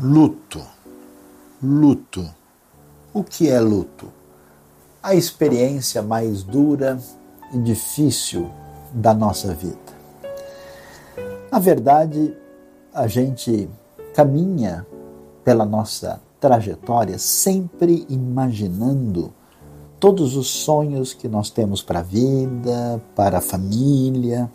Luto. Luto. O que é luto? A experiência mais dura e difícil da nossa vida. Na verdade, a gente caminha pela nossa trajetória sempre imaginando todos os sonhos que nós temos para a vida, para a família,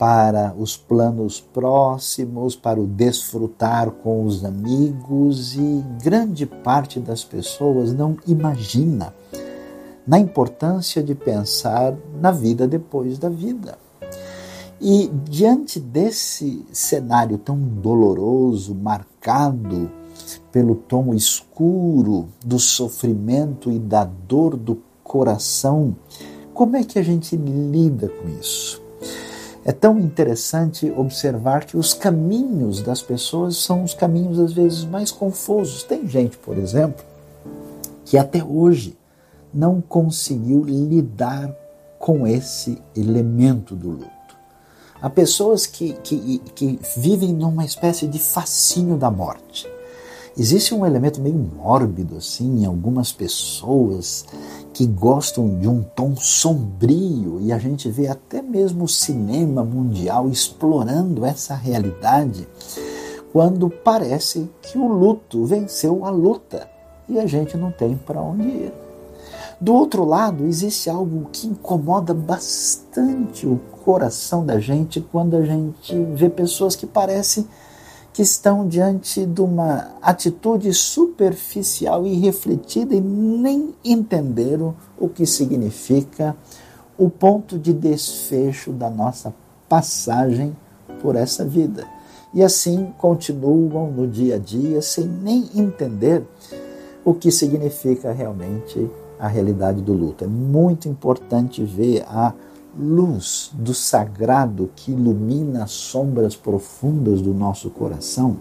para os planos próximos, para o desfrutar com os amigos e grande parte das pessoas não imagina na importância de pensar na vida depois da vida. E diante desse cenário tão doloroso, marcado pelo tom escuro do sofrimento e da dor do coração, como é que a gente lida com isso? É tão interessante observar que os caminhos das pessoas são os caminhos às vezes mais confusos. Tem gente, por exemplo, que até hoje não conseguiu lidar com esse elemento do luto. Há pessoas que, que, que vivem numa espécie de fascínio da morte. Existe um elemento meio mórbido assim em algumas pessoas que gostam de um tom sombrio e a gente vê até mesmo o cinema mundial explorando essa realidade quando parece que o luto venceu a luta e a gente não tem para onde ir. Do outro lado, existe algo que incomoda bastante o coração da gente quando a gente vê pessoas que parecem que estão diante de uma atitude superficial e refletida e nem entenderam o que significa o ponto de desfecho da nossa passagem por essa vida. E assim continuam no dia a dia sem nem entender o que significa realmente a realidade do luto. É muito importante ver a luz do sagrado que ilumina as sombras profundas do nosso coração,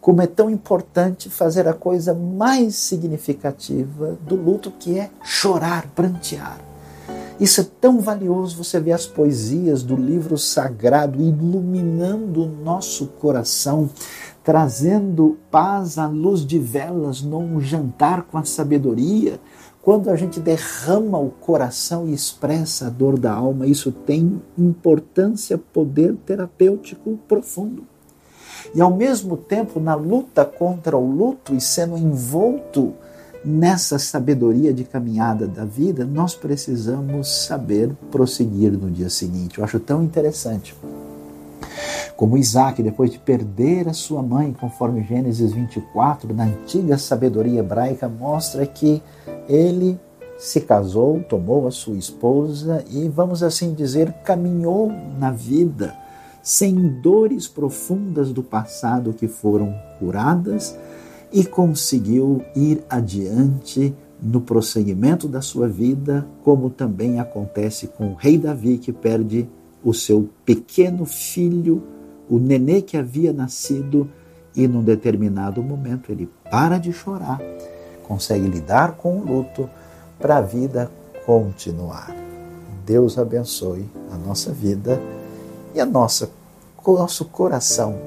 como é tão importante fazer a coisa mais significativa do luto, que é chorar, prantear. Isso é tão valioso você ver as poesias do livro sagrado iluminando o nosso coração, trazendo paz à luz de velas num jantar com a sabedoria, quando a gente derrama o coração e expressa a dor da alma, isso tem importância, poder terapêutico profundo. E ao mesmo tempo, na luta contra o luto e sendo envolto nessa sabedoria de caminhada da vida, nós precisamos saber prosseguir no dia seguinte. Eu acho tão interessante. Como Isaac, depois de perder a sua mãe, conforme Gênesis 24, na antiga sabedoria hebraica, mostra que ele se casou, tomou a sua esposa e, vamos assim dizer, caminhou na vida sem dores profundas do passado que foram curadas e conseguiu ir adiante no prosseguimento da sua vida, como também acontece com o rei Davi que perde o seu pequeno filho, o nenê que havia nascido, e num determinado momento ele para de chorar consegue lidar com o luto para a vida continuar. Deus abençoe a nossa vida e a nossa nosso coração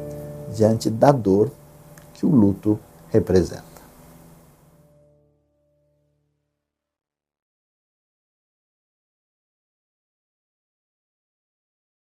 diante da dor que o luto representa.